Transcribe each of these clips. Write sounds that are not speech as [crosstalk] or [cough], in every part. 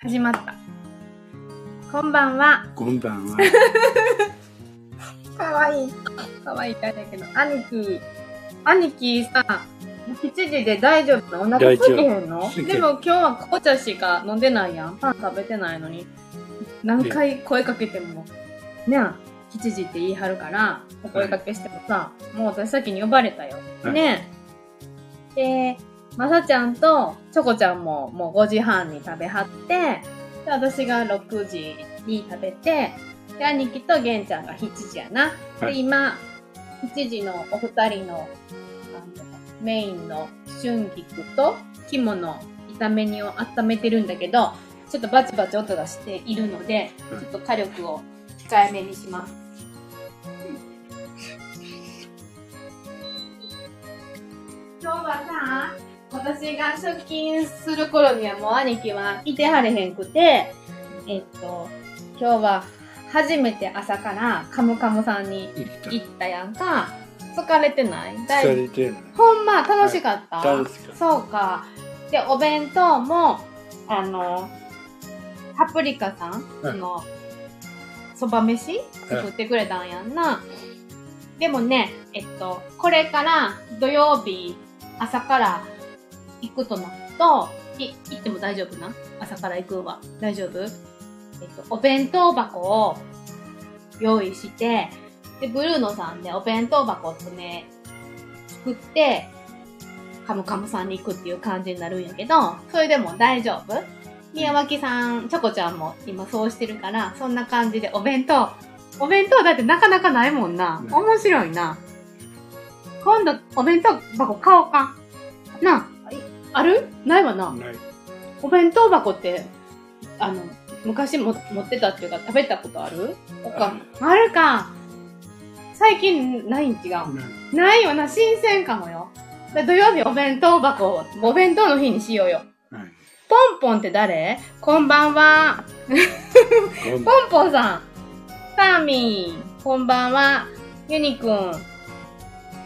始まった。こんばんは。こんばんは。[laughs] かわいい。かわいいってあれだけど、兄貴、兄貴さ、7時で大丈夫なお腹空いてへんの？でも今日は紅茶しか飲んでないやん。パン食べてないのに。何回声かけても、ねあ、7時って言い張るから、お声かけしてもさ、もう私先に呼ばれたよ。はいねで、まさちゃんとチョコちゃんももう5時半に食べはって、で私が6時に食べて、で、兄貴と玄ちゃんが7時やな。で、はい今、7時のお二人の、あのメインの春菊と肝の炒め煮を温めてるんだけど、ちょっとバチバチ音がしているので、うんちょっと火力を控えめにします。今日はさ、私が出勤する頃にはもう兄貴はいてはれへんくて、えっと、今日は初めて朝からカムカムさんに行った。やんか。疲れてない？大疲れてるほんま楽しかった、楽しかった。そうか。で、お弁当も、あの、パプリカさん、その、そば飯？作ってくれたんやんな。でもね、えっと、これから土曜日朝から行くとなると、い、行っても大丈夫な？朝から行くわ。大丈夫？えっと、お弁当箱を用意して、で、ブルーノさんでお弁当箱とね、作って、カムカムさんに行くっていう感じになるんやけど、それでも大丈夫？宮脇さん、チョコちゃんも今そうしてるから、そんな感じでお弁当、お弁当だってなかなかないもんな。うん面白いな。今度、お弁当箱買おうか。なあ、いある？ないわな。ない。お弁当箱って、あの、昔も持ってたっていうか食べたことある？おかあるか。最近ないん違う。ないよな、新鮮かもよ。で土曜日お弁当箱を、お弁当の日にしようよ。ポンポンって誰？こんばんは。ポンポンさん。サーミン。こんばんは。ユニくん。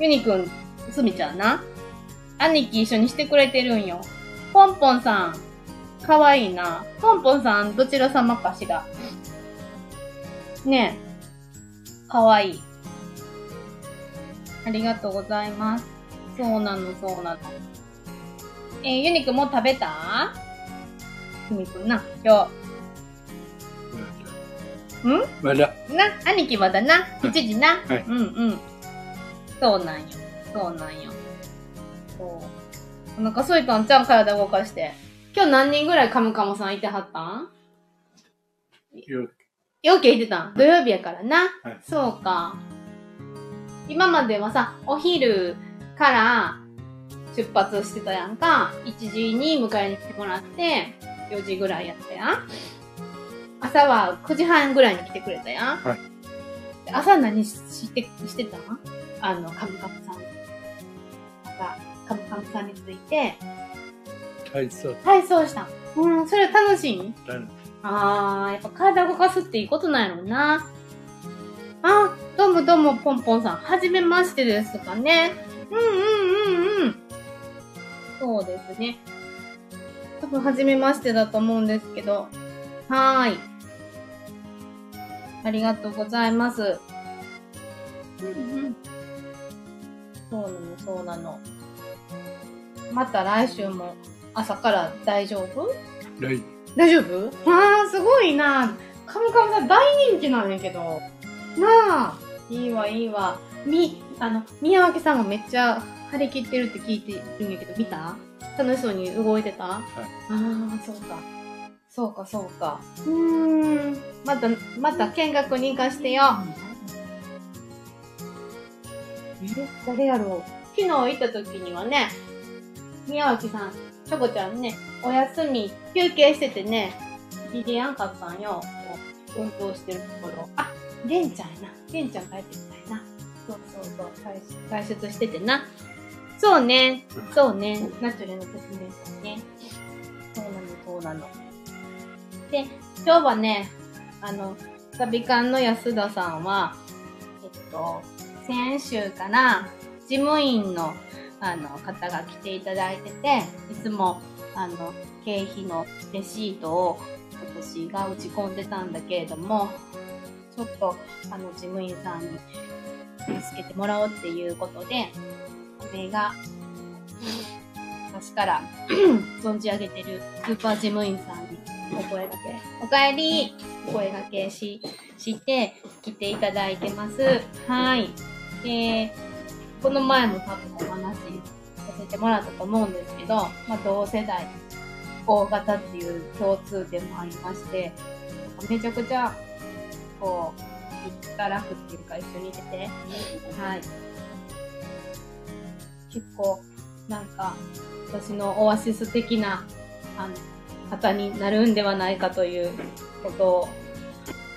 ユニくん、すみちゃんな。兄貴一緒にしてくれてるんよ。ポンポンさん。かわいいな。ポンポンさん、どちら様かしら？ねえ。かわいい。ありがとうございます。そうなの、そうなの。えーユニくんもう食べた？すみくんな、今日。ん？まだ。な、兄貴まだな、7時な。はいうんうん。そうなんよ。そうなんよ。お腹空いたんちゃん体動かして。今日何人ぐらいカムカムさんいてはったん？よよけいてたん？土曜日やからな。はいそうか。今まではさ、お昼から出発してたやんか。1時に迎えに来てもらって、4時ぐらいやったやん。朝は9時半ぐらいに来てくれたやん。はいで朝何ししてしてたん？あの、カムカムさん。朝、カムカムさんについて、体操。体操したん。うん、それ楽しい？あー、やっぱ体動かすっていいことなんやろうな。あ、どうもどうも、ポンポンさん。はじめましてですかね。うんうんうんうん。そうですね。多分、はじめましてだと思うんですけど。はーい。ありがとうございます。うんうん。そうなの、そうなの。また来週も朝から大丈夫？来大丈夫？あー、すごいな。カムカムさん大人気なんやけど。なあ。いいわ、いいわ。み、あの、宮脇さんもめっちゃ張り切ってるって聞いてるんやけど、見た？楽しそうに動いてた？ああ、そうか。そうか、そうか。うーん。また、また見学に行かしてよ。え、誰やろう？昨日行った時にはね、宮脇さん、チョコちゃんね、お休み、休憩しててね、聞いてやんかったんよ。こう運動してるところ。あ、レンちゃんやな。レンちゃん帰ってきたやな。そうそうそう、外出外出しててな。そうね、そうね、ナチュラルの説明したね。そうなの、そうなの。で、今日はね、あの、サビ館の安田さんは、えっと、先週から事務員のあの方が来ていただいてて、いつもあの、経費のレシートを私が打ち込んでたんだけれども、ちょっと、あの、事務員さんに助けてもらおうっていうことで、これが、昔から [clears throat] 存じ上げてるスーパー事務員さんにお声掛け、おかえりお声掛けし、して来ていただいてます。はい。で、この前も多分お話せてもらったと思うんですけど、まあ同世代、大型っていう共通点もありまして、めちゃくちゃ、こう、一たらくっていうか一緒にいてて、はい。結構、なんか、私のオアシス的な、あの、方になるんではないかということを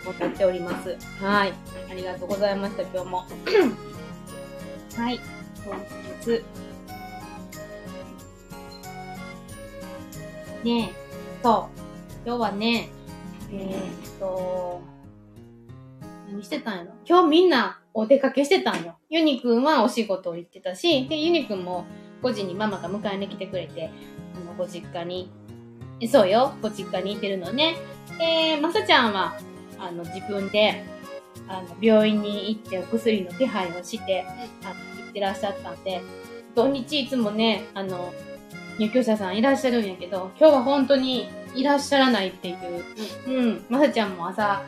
思っております。はい。ありがとうございました、今日も。[clears throat] はい。本日。ねえ、そう。今日はね、えー、っと、何してたんやろ？今日みんなお出かけしてたんよ。ユニくんはお仕事行ってたし、で、ユニくんも5時にママが迎えに来てくれて、あの、ご実家に、えそうよ、ご実家に行ってるのね。で、まさちゃんは、あの、自分で、あの、病院に行ってお薬の手配をして、あの、行ってらっしゃったんで、土日いつもね、あの、入居者さんいらっしゃるんやけど、今日は本当にいらっしゃらないっていう。うん。まさちゃんも朝、あ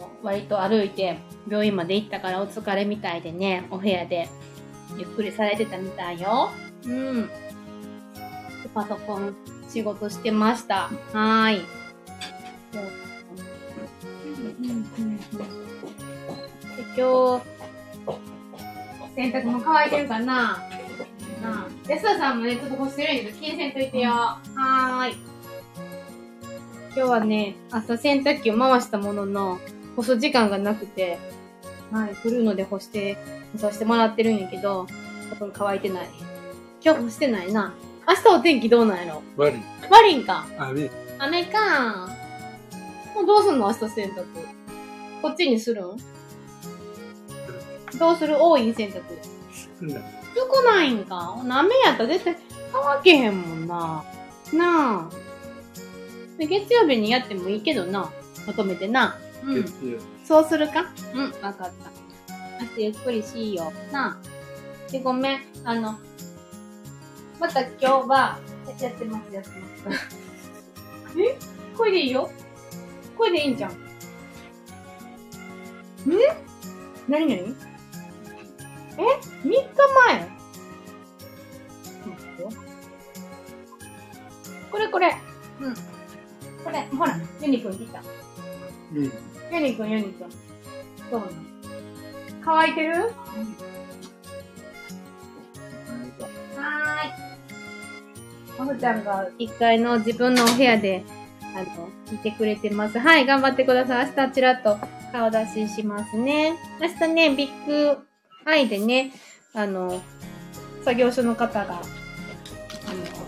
の、割と歩いて病院まで行ったからお疲れみたいでね、お部屋でゆっくりされてたみたいよ。うん。でパソコン仕事してました。はーい。今日、洗濯も乾いてるかな？安田さんもね、ちょっと干してるんやけど、気にせんといてよ。はーい。今日はね、朝洗濯機を回したものの、干す時間がなくて、はい、来るので干して、干させてもらってるんやけど、多分乾いてない。今日干してないな。明日お天気どうなんやろ？悪い。悪いんか？雨。雨かもうどうすんの？明日洗濯。こっちにするん？どうする？多い洗濯。少ない。少ないんか？雨やったら絶対乾けへんもんな。なあ。で月曜日にやってもいいけどな。まとめてな。うん。そうするか？うん、わかった。明日ゆっくりしいよ。なあ。で、ごめん。あの、また今日は、やってます、やってます。[laughs] え？これでいいよ？これでいいんじゃん。んなになにえ ?3 日前？これこれ。うん。これ、ほら、ユニくん来た。うん。ユニくん、ユニくん。そうなの？乾いてる？はーい。まほちゃんが1階の自分のお部屋で、あの、いてくれてます。はい、頑張ってください。明日ちらっと顔出ししますね。明日ね、ビッグアイでね、あの、作業所の方が、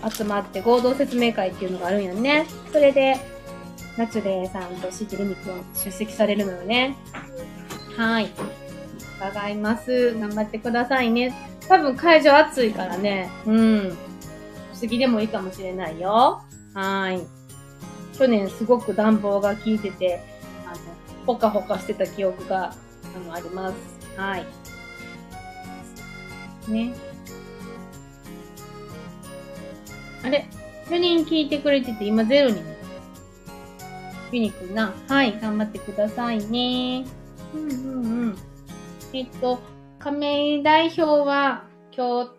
あの、集まって合同説明会っていうのがあるんよね。それで、ナチュレさんとシジリミくん出席されるのよね。はい。伺います。頑張ってくださいね。多分会場暑いからね。うん。不ぎでもいいかもしれないよ。はい。去年すごく暖房が効いてて、あの、ほかほかしてた記憶が、あの、あります。はい。ね。あれ ?4 人聞いてくれてて、今ゼロに。ユニくんな。はい、頑張ってくださいね。うんうんうん。えっと、亀井代表は、今日、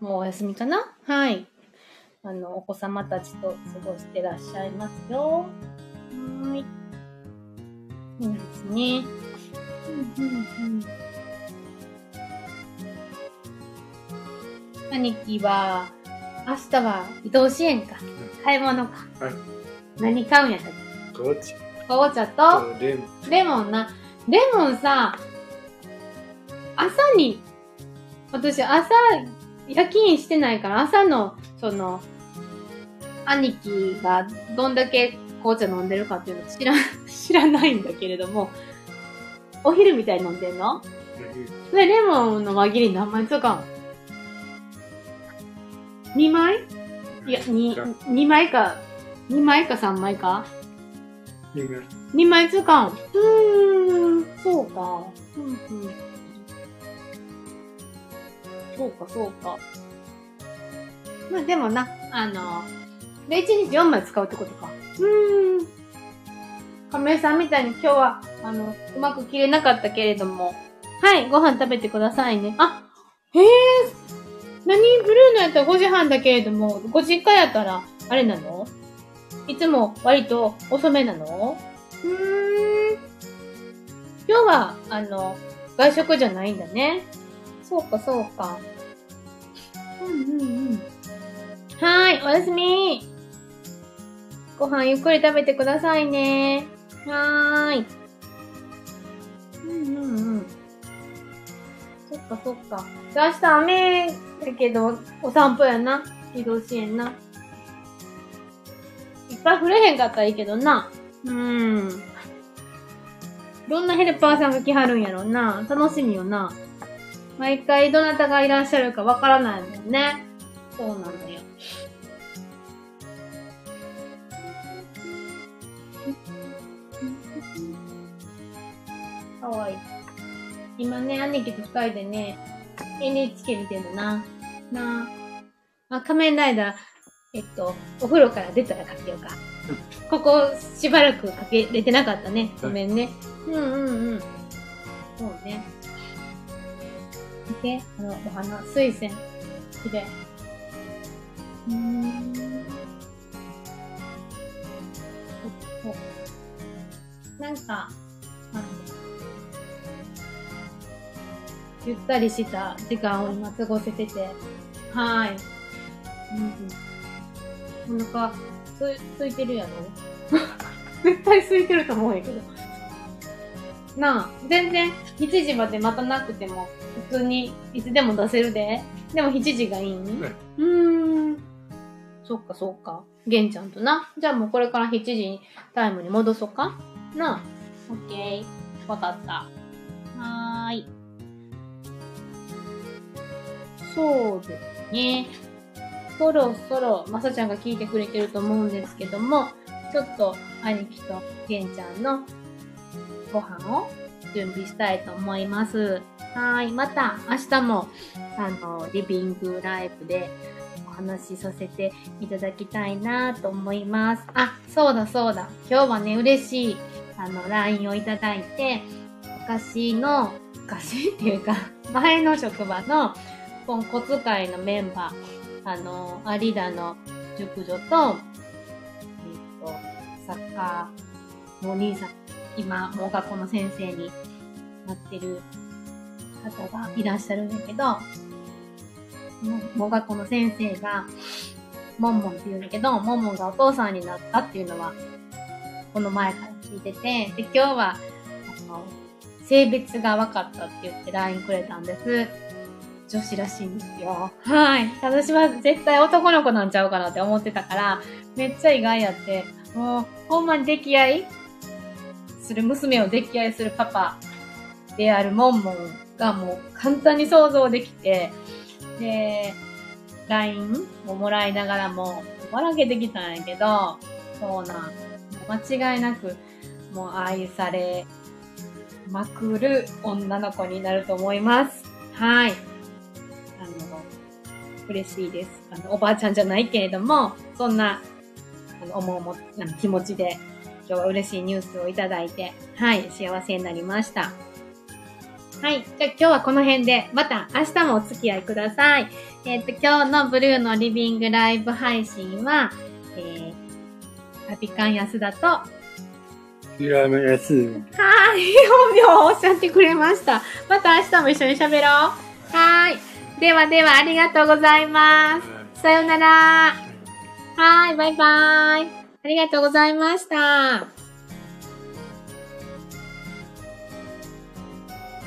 もうお休みかな？はい。あの、お子様たちと過ごしてらっしゃいますよ。はーい。そうですね。うんうんうん。兄貴は、明日は移動支援か。買い物か。はい何買うんやったっけ？こっち紅茶と、とレモン。レモンな。レモンさ、朝に、私朝、夜勤してないから朝の、その、兄貴がどんだけ紅茶飲んでるかっていうの知ら、[laughs] 知らないんだけれども、お昼みたいに飲んでんの？それレモンの輪切り何枚使うの？?2 枚？いや、2、2枚か2枚か3枚か？いいね ?2 枚使うん。うーん、そうか。うんうん。そうか、そうか。まあでもな、あの、で、1日4枚使うってことか。うーん。亀井さんみたいに今日は、あの、うまく切れなかったけれども。はい、ご飯食べてくださいね。あ、へえ、何ブルーのやったら5時半だけれども、ご実家やったら、あれなの？いつも割と遅めなの？うーん。今日は、あの、外食じゃないんだね。そうか、そうか。うんうんうん。はーい、おやすみご飯ゆっくり食べてくださいね。はーい。うんうんうん。そっかそっか。で明日雨だけど、お散歩やな。移動支援な。いっぱい降れへんかったらいいけどな。うーん。どんなヘルパーさんが来はるんやろな。楽しみよな。毎回どなたがいらっしゃるかわからないもんね。そうなのよ。かわいい。今ね、兄貴と二人でね、NHK 見てるな。なあ。あ、仮面ライダー、えっと、お風呂から出たらかけようか。ここ、しばらくかけれてなかったね。ごめんね。うんうんうん。そうね。見て、あの、お花、水仙。きれい。うーん。なんか、あの、ゆったりした時間を今過ごせてて、はーい。うんうん。お腹、す、空いてるやろ？[laughs] 絶対空いてると思うんやけど。なあ、全然7時まで待たなくても、普通にいつでも出せるで。でも7時がいいん、はい、うーん。そっかそっか。玄ちゃんとな。じゃあもうこれから7時にタイムに戻そうか？なあ。オッケー。わかった。はーい。そうですね。そろそろ、まさちゃんが聞いてくれてると思うんですけども、ちょっと兄貴と玄ちゃんのご飯を準備したいと思います。はい。また明日も、あの、リビングライブでお話しさせていただきたいなと思います。あ、そうだそうだ。今日はね、嬉しい、あの、LINE をいただいて、昔の、昔っていうか、前の職場のポンコツ会のメンバー、あの、有田の熟女と、えっと、サッカーのお兄さん、今、もう学校の先生になってる方がいらっしゃるんだけど、もう学校の先生が、モンモンって言うんだけど、モンモンがお父さんになったっていうのは、この前から聞いてて、で、今日は、あの、性別が分かったって言って LINE くれたんです。女子らしいんですよ。はい。私は絶対男の子なんちゃうかなって思ってたから、めっちゃ意外やって、もう、ほんまに溺愛する娘を溺愛するパパであるモンモンがもう簡単に想像できて、で、LINE をもらいながらも、笑けてきたんやけど、そうなん、間違いなく、もう愛されまくる女の子になると思います。はい。嬉しいです。あの、おばあちゃんじゃないけれども、そんな、あの、思うも、あの気持ちで、今日は嬉しいニュースをいただいて、はい、幸せになりました。はい。じゃあ今日はこの辺で、また明日もお付き合いください。えっ、と、今日のブルーのリビングライブ配信は、えー、パピカン安田と、ヒラメやす。はい、本名をおっしゃってくれました。また明日も一緒に喋ろう。はい。ではでは、ありがとうございます。さようなら。はい、バイバイ。ありがとうございました。